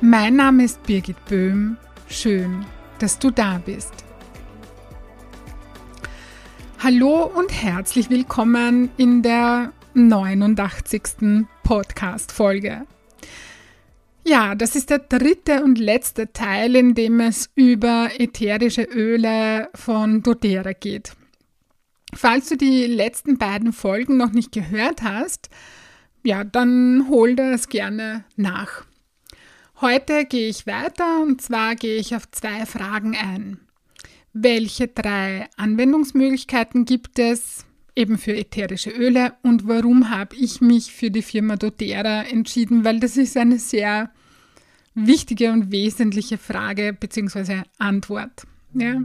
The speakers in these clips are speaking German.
Mein Name ist Birgit Böhm. Schön, dass du da bist. Hallo und herzlich willkommen in der 89. Podcast-Folge. Ja, das ist der dritte und letzte Teil, in dem es über ätherische Öle von doTERRA geht. Falls du die letzten beiden Folgen noch nicht gehört hast, ja, dann hol das gerne nach. Heute gehe ich weiter und zwar gehe ich auf zwei Fragen ein. Welche drei Anwendungsmöglichkeiten gibt es eben für ätherische Öle und warum habe ich mich für die Firma doTERRA entschieden? Weil das ist eine sehr wichtige und wesentliche Frage bzw. Antwort. Ja.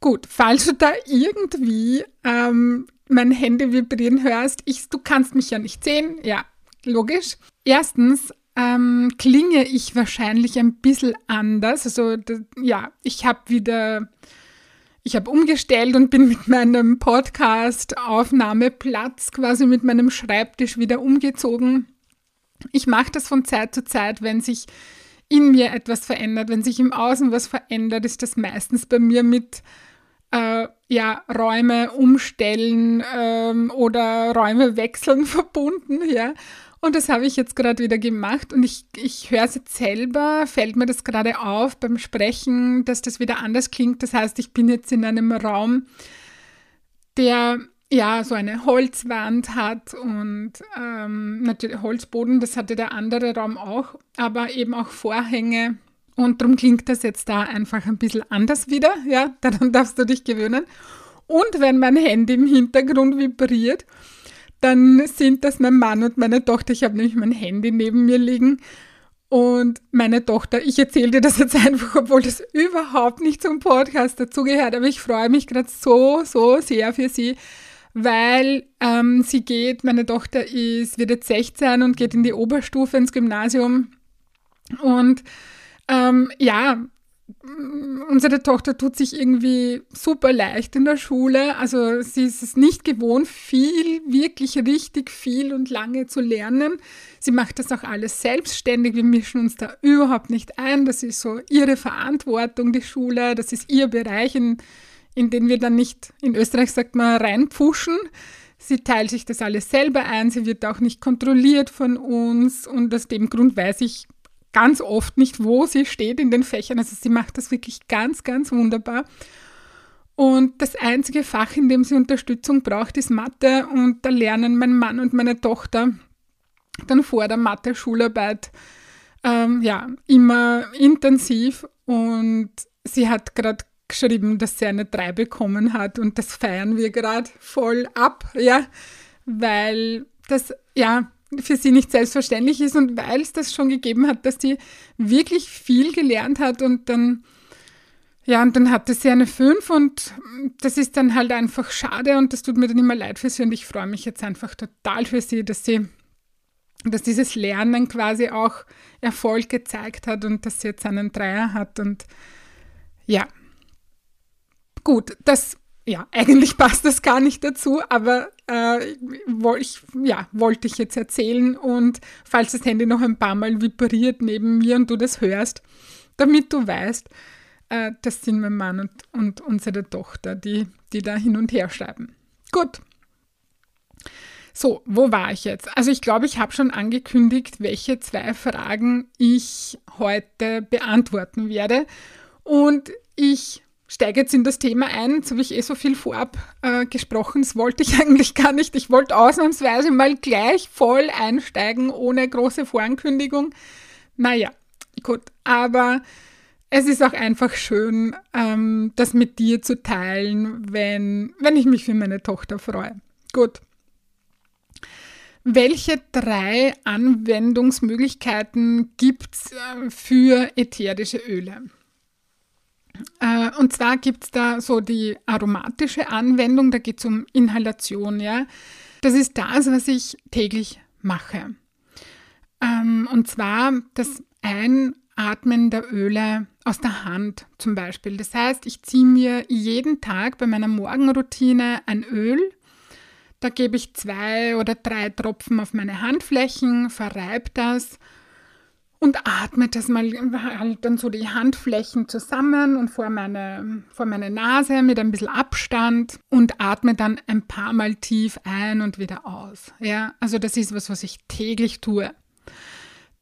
Gut, falls du da irgendwie ähm, mein Handy vibrieren hörst, ich, du kannst mich ja nicht sehen, ja, logisch. Erstens ähm, klinge ich wahrscheinlich ein bisschen anders. Also ja, ich habe wieder, ich habe umgestellt und bin mit meinem Podcast-Aufnahmeplatz quasi mit meinem Schreibtisch wieder umgezogen. Ich mache das von Zeit zu Zeit, wenn sich in mir etwas verändert, wenn sich im Außen was verändert, ist das meistens bei mir mit äh, ja, Räume umstellen ähm, oder Räume wechseln verbunden, ja. Und das habe ich jetzt gerade wieder gemacht und ich, ich höre es jetzt selber, fällt mir das gerade auf beim Sprechen, dass das wieder anders klingt. Das heißt, ich bin jetzt in einem Raum, der ja so eine Holzwand hat und ähm, natürlich Holzboden, das hatte der andere Raum auch, aber eben auch Vorhänge. Und darum klingt das jetzt da einfach ein bisschen anders wieder. Ja, daran darfst du dich gewöhnen. Und wenn mein Handy im Hintergrund vibriert, dann sind das mein Mann und meine Tochter. Ich habe nämlich mein Handy neben mir liegen. Und meine Tochter, ich erzähle dir das jetzt einfach, obwohl das überhaupt nicht zum Podcast dazugehört, aber ich freue mich gerade so, so sehr für sie, weil ähm, sie geht, meine Tochter ist, wird jetzt 16 und geht in die Oberstufe ins Gymnasium. Und ähm, ja, unsere Tochter tut sich irgendwie super leicht in der Schule. Also sie ist es nicht gewohnt, viel, wirklich richtig viel und lange zu lernen. Sie macht das auch alles selbstständig. Wir mischen uns da überhaupt nicht ein. Das ist so ihre Verantwortung, die Schule. Das ist ihr Bereich, in, in den wir dann nicht, in Österreich sagt man, reinpfuschen. Sie teilt sich das alles selber ein. Sie wird auch nicht kontrolliert von uns. Und aus dem Grund weiß ich, ganz oft nicht, wo sie steht in den Fächern. Also sie macht das wirklich ganz, ganz wunderbar. Und das einzige Fach, in dem sie Unterstützung braucht, ist Mathe. Und da lernen mein Mann und meine Tochter dann vor der Mathe-Schularbeit ähm, ja, immer intensiv. Und sie hat gerade geschrieben, dass sie eine 3 bekommen hat. Und das feiern wir gerade voll ab, ja, weil das, ja, für sie nicht selbstverständlich ist und weil es das schon gegeben hat, dass sie wirklich viel gelernt hat und dann, ja, und dann hatte sie eine 5 und das ist dann halt einfach schade und das tut mir dann immer leid für sie und ich freue mich jetzt einfach total für sie, dass sie, dass dieses Lernen quasi auch Erfolg gezeigt hat und dass sie jetzt einen Dreier hat und ja. Gut, das ja, eigentlich passt das gar nicht dazu, aber äh, ich, ja, wollte ich jetzt erzählen. Und falls das Handy noch ein paar Mal vibriert neben mir und du das hörst, damit du weißt, äh, das sind mein Mann und, und unsere Tochter, die, die da hin und her schreiben. Gut. So, wo war ich jetzt? Also ich glaube, ich habe schon angekündigt, welche zwei Fragen ich heute beantworten werde. Und ich steige jetzt in das Thema ein. Jetzt habe ich eh so viel vorab äh, gesprochen. Das wollte ich eigentlich gar nicht. Ich wollte ausnahmsweise mal gleich voll einsteigen, ohne große Vorankündigung. Naja, gut. Aber es ist auch einfach schön, ähm, das mit dir zu teilen, wenn, wenn ich mich für meine Tochter freue. Gut. welche drei Anwendungsmöglichkeiten gibt es äh, für ätherische Öle? Äh, und zwar gibt es da so die aromatische Anwendung, da geht es um Inhalation, ja. Das ist das, was ich täglich mache. Ähm, und zwar das Einatmen der Öle aus der Hand zum Beispiel. Das heißt, ich ziehe mir jeden Tag bei meiner Morgenroutine ein Öl. Da gebe ich zwei oder drei Tropfen auf meine Handflächen, verreibe das und atme das mal halt dann so die Handflächen zusammen und vor meine, vor meine Nase mit ein bisschen Abstand und atme dann ein paar Mal tief ein und wieder aus. Ja, also das ist was, was ich täglich tue.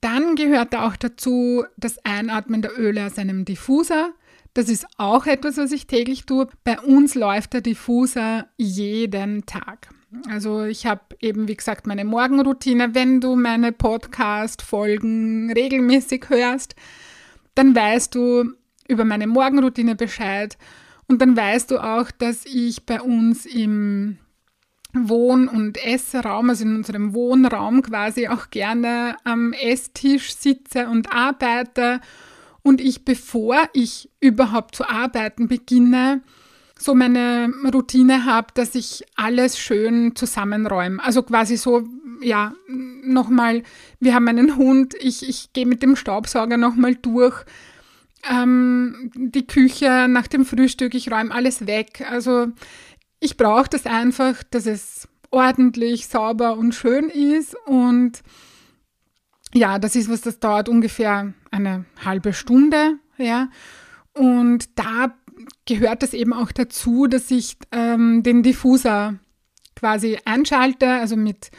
Dann gehört auch dazu das Einatmen der Öle aus einem Diffuser. Das ist auch etwas, was ich täglich tue. Bei uns läuft der Diffuser jeden Tag. Also ich habe eben, wie gesagt, meine Morgenroutine. Wenn du meine Podcast-Folgen regelmäßig hörst, dann weißt du über meine Morgenroutine Bescheid. Und dann weißt du auch, dass ich bei uns im Wohn- und Essraum, also in unserem Wohnraum quasi auch gerne am Esstisch sitze und arbeite. Und ich, bevor ich überhaupt zu arbeiten beginne, so meine Routine habe, dass ich alles schön zusammenräume. Also quasi so, ja, nochmal, wir haben einen Hund, ich, ich gehe mit dem Staubsauger nochmal durch. Ähm, die Küche nach dem Frühstück, ich räume alles weg. Also ich brauche das einfach, dass es ordentlich, sauber und schön ist. Und ja, das ist was, das dauert ungefähr eine halbe Stunde. Ja. Und da gehört es eben auch dazu, dass ich ähm, den Diffuser quasi einschalte, also mit,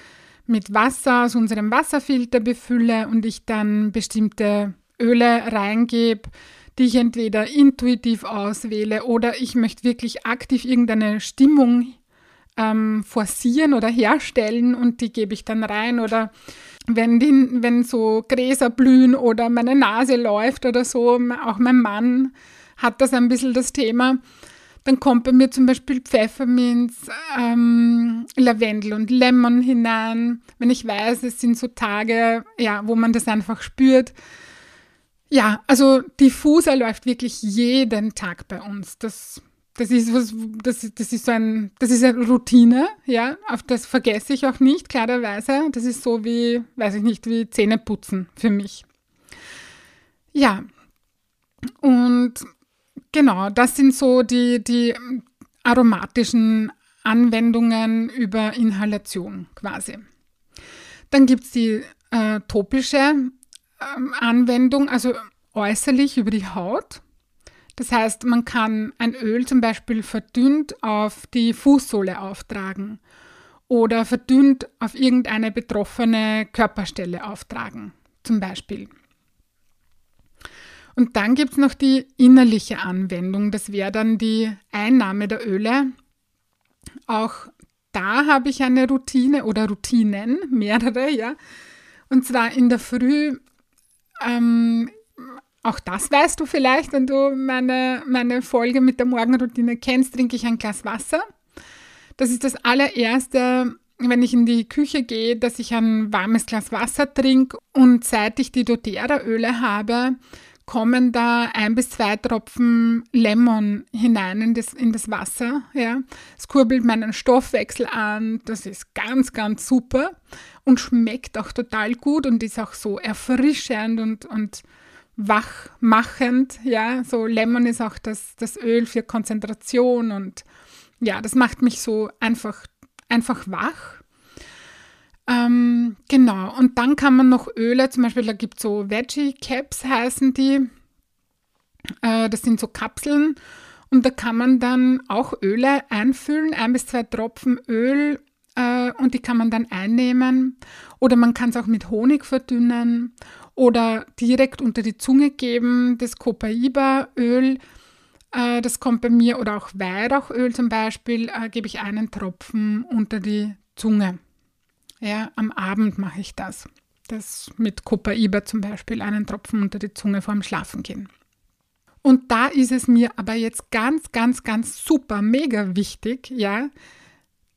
mit Wasser aus unserem Wasserfilter befülle und ich dann bestimmte Öle reingebe, die ich entweder intuitiv auswähle oder ich möchte wirklich aktiv irgendeine Stimmung ähm, forcieren oder herstellen und die gebe ich dann rein oder wenn, die, wenn so Gräser blühen oder meine Nase läuft oder so, auch mein Mann hat das ein bisschen das Thema, dann kommt bei mir zum Beispiel Pfefferminz, ähm, Lavendel und Lemon hinein. Wenn ich weiß, es sind so Tage, ja, wo man das einfach spürt, ja, also Diffuser läuft wirklich jeden Tag bei uns. Das, das ist was, das, das ist so ein, das ist eine Routine, ja, auf das vergesse ich auch nicht, klarerweise. Das ist so wie, weiß ich nicht, wie Zähneputzen für mich. Ja, und genau, das sind so die, die aromatischen Anwendungen über Inhalation quasi. Dann gibt es die äh, topische ähm, Anwendung, also äußerlich über die Haut. Das heißt, man kann ein Öl zum Beispiel verdünnt auf die Fußsohle auftragen oder verdünnt auf irgendeine betroffene Körperstelle auftragen, zum Beispiel. Und dann gibt es noch die innerliche Anwendung, das wäre dann die Einnahme der Öle. Auch da habe ich eine Routine oder Routinen, mehrere, ja. Und zwar in der Früh ähm, auch das weißt du vielleicht, wenn du meine, meine Folge mit der Morgenroutine kennst, trinke ich ein Glas Wasser. Das ist das allererste, wenn ich in die Küche gehe, dass ich ein warmes Glas Wasser trinke. Und seit ich die doTERRA-Öle habe, kommen da ein bis zwei Tropfen Lemon hinein in das, in das Wasser. Ja. Es kurbelt meinen Stoffwechsel an. Das ist ganz, ganz super und schmeckt auch total gut und ist auch so erfrischend und, und wachmachend. Ja, so Lemon ist auch das, das Öl für Konzentration und ja, das macht mich so einfach, einfach wach. Ähm, genau, und dann kann man noch Öle, zum Beispiel, da gibt es so Veggie Caps heißen die. Äh, das sind so Kapseln und da kann man dann auch Öle einfüllen, ein bis zwei Tropfen Öl äh, und die kann man dann einnehmen. Oder man kann es auch mit Honig verdünnen oder direkt unter die Zunge geben. Das Copaiba-Öl, äh, das kommt bei mir, oder auch Weihrauchöl zum Beispiel, äh, gebe ich einen Tropfen unter die Zunge. Ja, am Abend mache ich das. Das mit Copaiba zum Beispiel, einen Tropfen unter die Zunge vorm Schlafengehen. Und da ist es mir aber jetzt ganz, ganz, ganz super, mega wichtig, ja,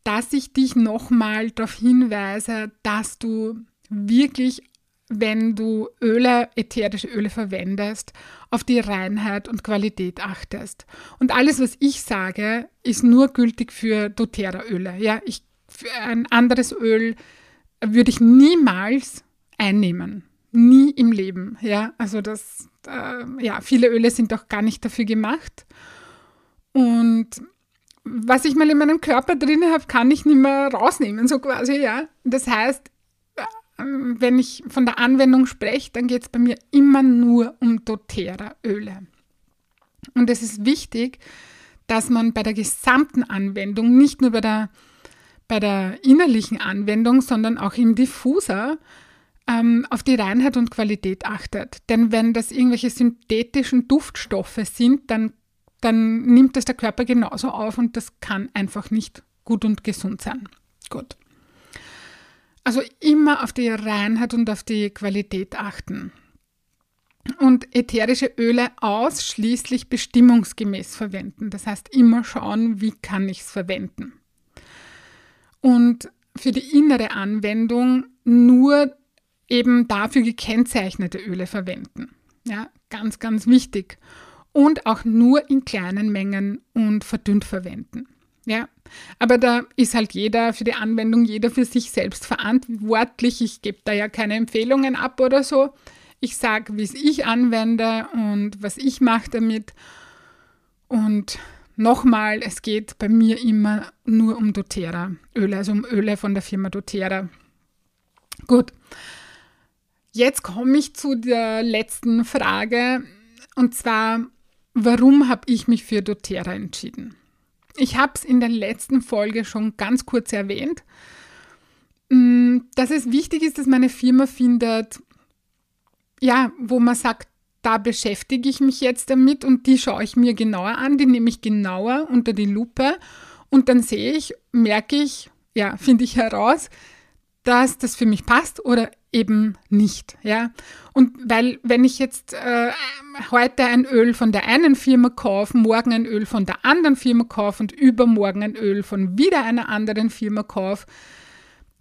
dass ich dich nochmal darauf hinweise, dass du wirklich, wenn du Öle, ätherische Öle verwendest, auf die Reinheit und Qualität achtest. Und alles, was ich sage, ist nur gültig für doTERRA-Öle. Ja, ich, für ein anderes Öl würde ich niemals einnehmen. Nie im Leben. Ja, also das, äh, ja, viele Öle sind auch gar nicht dafür gemacht. Und was ich mal in meinem Körper drin habe, kann ich nicht mehr rausnehmen, so quasi, ja. Das heißt, äh, wenn ich von der Anwendung spreche, dann geht es bei mir immer nur um doTERRA-Öle. Und es ist wichtig, dass man bei der gesamten Anwendung, nicht nur bei der, bei der innerlichen Anwendung, sondern auch im Diffuser, ähm, auf die Reinheit und Qualität achtet. Denn wenn das irgendwelche synthetischen Duftstoffe sind, dann dann nimmt das der Körper genauso auf und das kann einfach nicht gut und gesund sein. Gut. Also immer auf die Reinheit und auf die Qualität achten. Und ätherische Öle ausschließlich bestimmungsgemäß verwenden. Das heißt, immer schauen, wie kann ich es verwenden. Und für die innere Anwendung nur eben dafür gekennzeichnete Öle verwenden. Ja, ganz, ganz wichtig und auch nur in kleinen Mengen und verdünnt verwenden. Ja, aber da ist halt jeder für die Anwendung, jeder für sich selbst verantwortlich. Ich gebe da ja keine Empfehlungen ab oder so. Ich sage, wie es ich anwende und was ich mache damit. Und nochmal, es geht bei mir immer nur um doTERRA-Öle, also um Öle von der Firma doTERRA. Gut, jetzt komme ich zu der letzten Frage. Und zwar, Warum habe ich mich für doTERRA entschieden? Ich habe es in der letzten Folge schon ganz kurz erwähnt, mm, dass es wichtig ist, dass meine Firma findet, ja, wo man sagt, da beschäftige ich mich jetzt damit und die schaue ich mir genauer an, die nehme ich genauer unter die Lupe und dann sehe ich, merke ich, ja, finde ich heraus, dass das für mich passt oder eben nicht. Ja? Und weil, wenn ich jetzt äh, heute ein Öl von der einen Firma kaufe, morgen ein Öl von der anderen Firma kaufe und übermorgen ein Öl von wieder einer anderen Firma kaufe,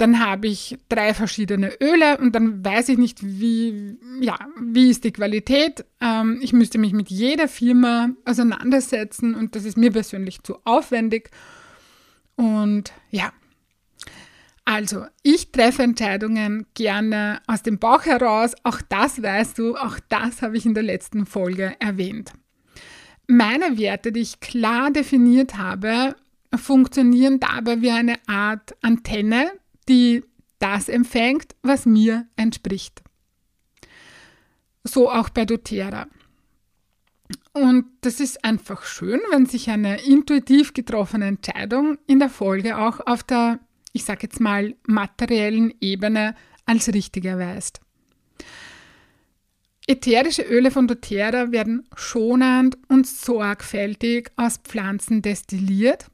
dann habe ich drei verschiedene Öle und dann weiß ich nicht, wie, ja, wie ist die Qualität. Ähm, ich müsste mich mit jeder Firma auseinandersetzen und das ist mir persönlich zu aufwendig. Und ja, also, ich treffe Entscheidungen gerne aus dem Bauch heraus. Auch das weißt du, auch das habe ich in der letzten Folge erwähnt. Meine Werte, die ich klar definiert habe, funktionieren dabei wie eine Art Antenne, die das empfängt, was mir entspricht. So auch bei doTERRA. Und das ist einfach schön, wenn sich eine intuitiv getroffene Entscheidung in der Folge auch auf der ich sage jetzt mal, materiellen Ebene als richtig erweist. Ätherische Öle von doTERRA werden schonend und sorgfältig aus Pflanzen destilliert,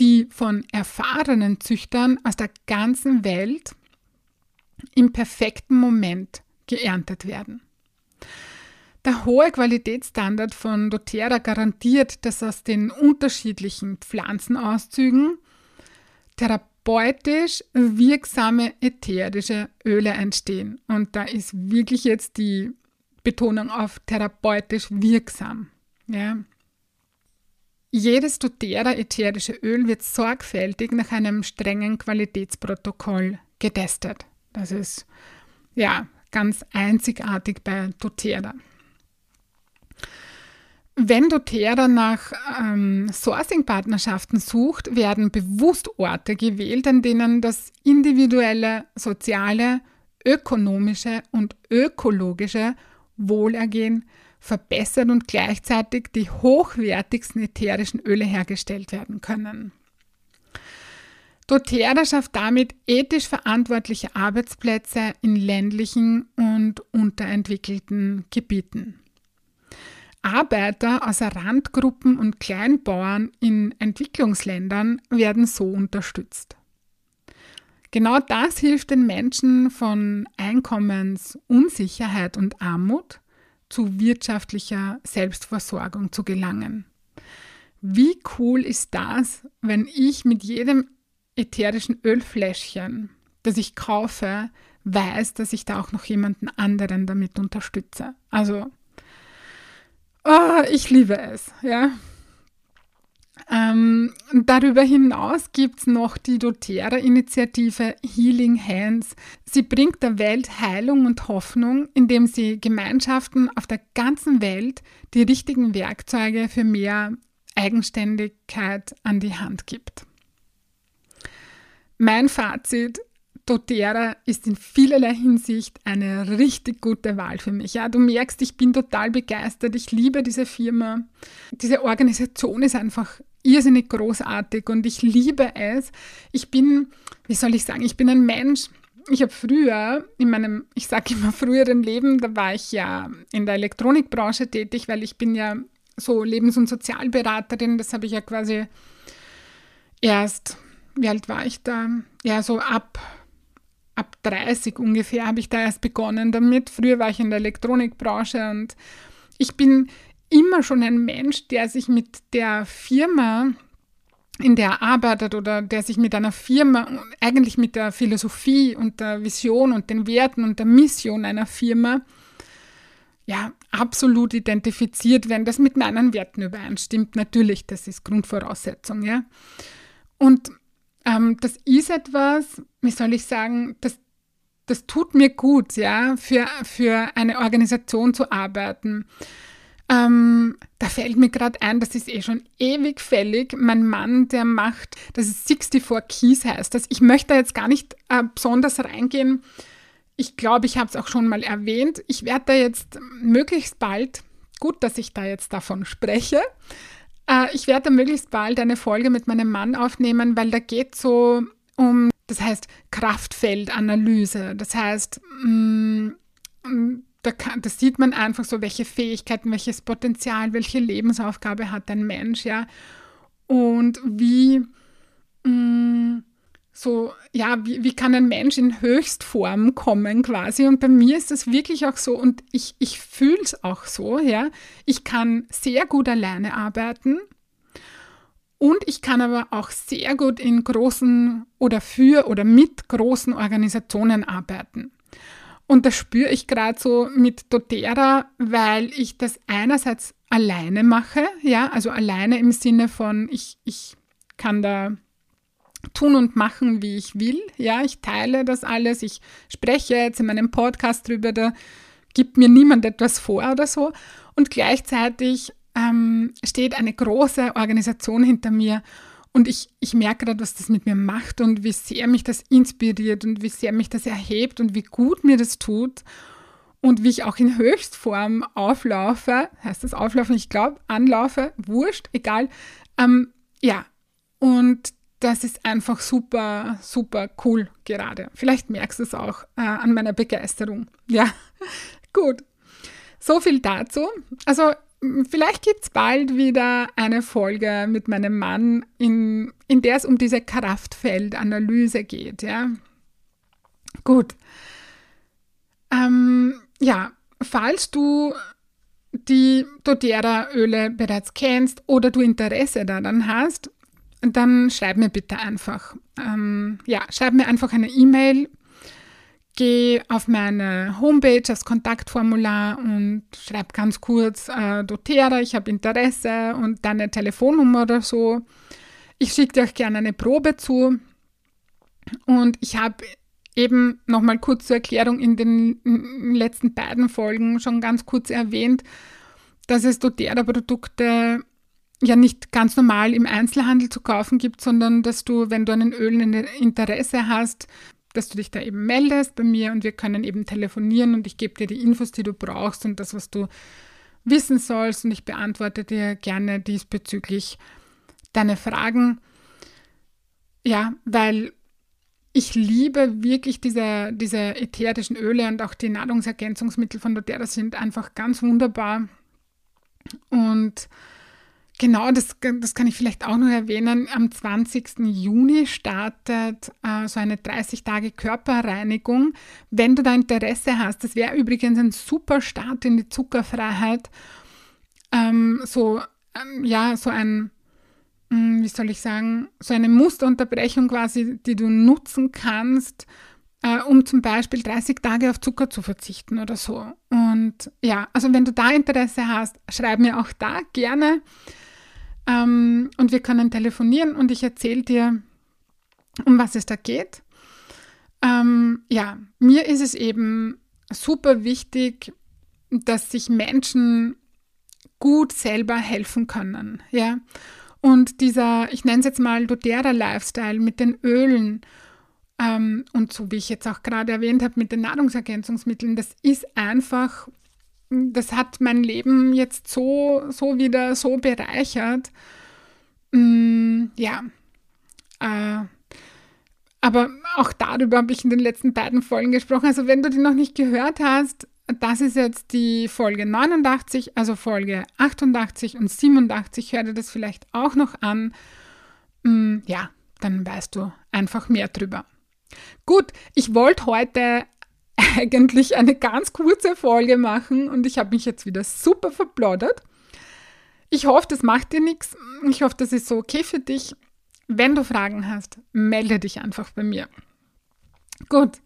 die von erfahrenen Züchtern aus der ganzen Welt im perfekten Moment geerntet werden. Der hohe Qualitätsstandard von doTERRA garantiert, dass aus den unterschiedlichen Pflanzenauszügen therapeutisch wirksame ätherische Öle entstehen. Und da ist wirklich jetzt die Betonung auf therapeutisch wirksam. Ja. Jedes doTERRA ätherische Öl wird sorgfältig nach einem strengen Qualitätsprotokoll getestet. Das ist ja ganz einzigartig bei doTERRA. Wenn doTERRA nach ähm, Sourcing-Partnerschaften sucht, werden bewusst Orte gewählt, an denen das individuelle, soziale, ökonomische und ökologische Wohlergehen verbessert und gleichzeitig die hochwertigsten ätherischen Öle hergestellt werden können. doTERRA schafft damit ethisch verantwortliche Arbeitsplätze in ländlichen und unterentwickelten Gebieten. Arbeiter aus Randgruppen und Kleinbauern in Entwicklungsländern werden so unterstützt. Genau das hilft den Menschen von Einkommensunsicherheit und Armut zu wirtschaftlicher Selbstversorgung zu gelangen. Wie cool ist das, wenn ich mit jedem ätherischen Ölfläschchen, das ich kaufe, weiß, dass ich da auch noch jemanden anderen damit unterstütze. Also, oh, ich liebe es, ja. Ähm, darüber hinaus gibt es noch die doTERRA-Initiative Healing Hands. Sie bringt der Welt Heilung und Hoffnung, indem sie Gemeinschaften auf der ganzen Welt die richtigen Werkzeuge für mehr Eigenständigkeit an die Hand gibt. Mein Fazit, doTERRA ist in vielerlei Hinsicht eine richtig gute Wahl für mich. Ja, du merkst, ich bin total begeistert. Ich liebe diese Firma. Diese Organisation ist einfach irrsinnig großartig und ich liebe es. Ich bin, wie soll ich sagen, ich bin ein Mensch. Ich habe früher in meinem, ich sage immer früheren Leben, da war ich ja in der Elektronikbranche tätig, weil ich bin ja so Lebens- und Sozialberaterin. Das habe ich ja quasi erst, wie alt war ich da? Ja, so ab ab 30 ungefähr habe ich da erst begonnen damit. Früher war ich in der Elektronikbranche und ich bin immer schon ein Mensch, der sich mit der Firma, in der er arbeitet oder der sich mit einer Firma, eigentlich mit der Philosophie und der Vision und den Werten und der Mission einer Firma, ja, absolut identifiziert, wenn das mit meinen Werten übereinstimmt. Natürlich, das ist Grundvoraussetzung, ja. Und ähm, das ist etwas, wie soll ich sagen, das, das tut mir gut, ja, für, für eine Organisation zu arbeiten. Ähm, da fällt mir gerade ein, das ist eh schon ewig fällig. Mein Mann, der macht, das ist 64 Keys heißt das. Ich möchte da jetzt gar nicht äh, besonders reingehen. Ich glaube, ich habe es auch schon mal erwähnt. Ich werde da jetzt möglichst bald, gut, dass ich da jetzt davon spreche, äh, ich werde möglichst bald eine Folge mit meinem Mann aufnehmen, weil da geht so um, das heißt Kraftfeldanalyse. Das heißt, mh, mm, da, kann, da, sieht man einfach so, welche Fähigkeiten, welches Potenzial, welche Lebensaufgabe hat ein Mensch, ja. Und wie, mh, mm, so, ja, wie, wie kann ein Mensch in Höchstform kommen quasi? Und bei mir ist das wirklich auch so und ich, ich fühle es auch so, ja. Ich kann sehr gut alleine arbeiten und ich kann aber auch sehr gut in großen oder für oder mit großen Organisationen arbeiten. Und das spüre ich gerade so mit doTERRA, weil ich das einerseits alleine mache, ja, also alleine im Sinne von, ich, ich kann da tun und machen, wie ich will. Ja, ich teile das alles. Ich spreche jetzt in meinem Podcast drüber, da gibt mir niemand etwas vor oder so. Und gleichzeitig ähm, steht eine große Organisation hinter mir und ich, ich merke gerade, was das mit mir macht und wie sehr mich das inspiriert und wie sehr mich das erhebt und wie gut mir das tut und wie ich auch in Höchstform auflaufe. Heißt das auflaufen? Ich glaube, anlaufe, wurscht, egal. Ähm, ja, und das ist einfach super, super cool gerade. Vielleicht merkst du es auch äh, an meiner Begeisterung. Ja, gut. So viel dazu. Also vielleicht gibt es bald wieder eine Folge mit meinem Mann, in, in der es um diese Kraftfeldanalyse geht. Ja, gut. Ähm, ja, falls du die doTERRA-Öle bereits kennst oder du Interesse daran hast, dann schreib mir bitte einfach. Ähm, ja, schreib mir einfach eine E-Mail. Geh auf meine Homepage, das Kontaktformular und schreib ganz kurz äh, doTERRA, ich habe Interesse und deine Telefonnummer oder so. Ich schicke dir auch gerne eine Probe zu. Und ich habe eben nochmal kurz zur Erklärung in den, letzten beiden Folgen schon ganz kurz erwähnt, dass es doTERRA-Produkte ja nicht ganz normal im Einzelhandel zu kaufen gibt, sondern dass du, wenn du an den Ölen Interesse hast, dass du dich da eben meldest bei mir und wir können eben telefonieren und ich gebe dir die Infos, die du brauchst und das, was du wissen sollst und ich beantworte dir gerne diesbezüglich deine Fragen. Ja, weil ich liebe wirklich diese, diese ätherischen Öle und auch die Nahrungsergänzungsmittel von doTERRA sind einfach ganz wunderbar und Genau, das, das kann ich vielleicht auch noch erwähnen. Am 20. Juni startet äh, so eine 30 Tage Körperreinigung. Wenn du da Interesse hast, das wäre übrigens ein super Start in die Zuckerfreiheit. Ähm, so, ähm, ja, so ein, hm, wie soll ich sagen, so eine Musterunterbrechung quasi, die du nutzen kannst, äh, um zum Beispiel 30 Tage auf Zucker zu verzichten oder so. Und ja, also wenn du da Interesse hast, schreib mir auch da gerne. Ähm, und wir können telefonieren und ich erzähle dir, um was es da geht. Ähm, ja, mir ist es eben super wichtig, dass sich Menschen gut selber helfen können. Ja. Und dieser, ich nenne es jetzt mal doTERRA-Lifestyle mit den Ölen ähm, und so wie ich jetzt auch gerade erwähnt habe mit den Nahrungsergänzungsmitteln, das ist einfach, das hat mein Leben jetzt so, so wieder so bereichert. Mm, ja. Äh, aber auch darüber habe ich in den letzten beiden Folgen gesprochen. Also wenn du die noch nicht gehört hast, das ist jetzt die Folge 89, also Folge 88 und 87. Hör dir das vielleicht auch noch an. Mm, ja, dann weißt du einfach mehr drüber. Gut, ich wollte heute eigentlich eine ganz kurze Folge machen und ich habe mich jetzt wieder super verplaudert. Ich hoffe, das macht dir nichts. Ich hoffe, das ist so okay für dich. Wenn du Fragen hast, melde dich einfach bei mir. Gut.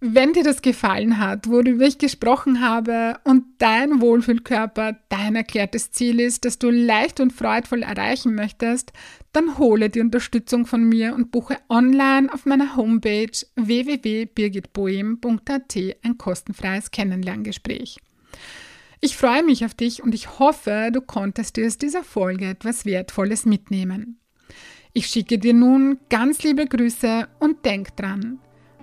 Wenn dir das gefallen hat, worüber ich gesprochen habe und dein Wohlfühlkörper dein erklärtes Ziel ist, das du leicht und freudvoll erreichen möchtest, dann hole die Unterstützung von mir und buche online auf meiner Homepage www.birgitboehm.at ein kostenfreies Kennenlerngespräch. Ich freue mich auf dich und ich hoffe, du konntest dir aus dieser Folge etwas Wertvolles mitnehmen. Ich schicke dir nun ganz liebe Grüße und denk dran,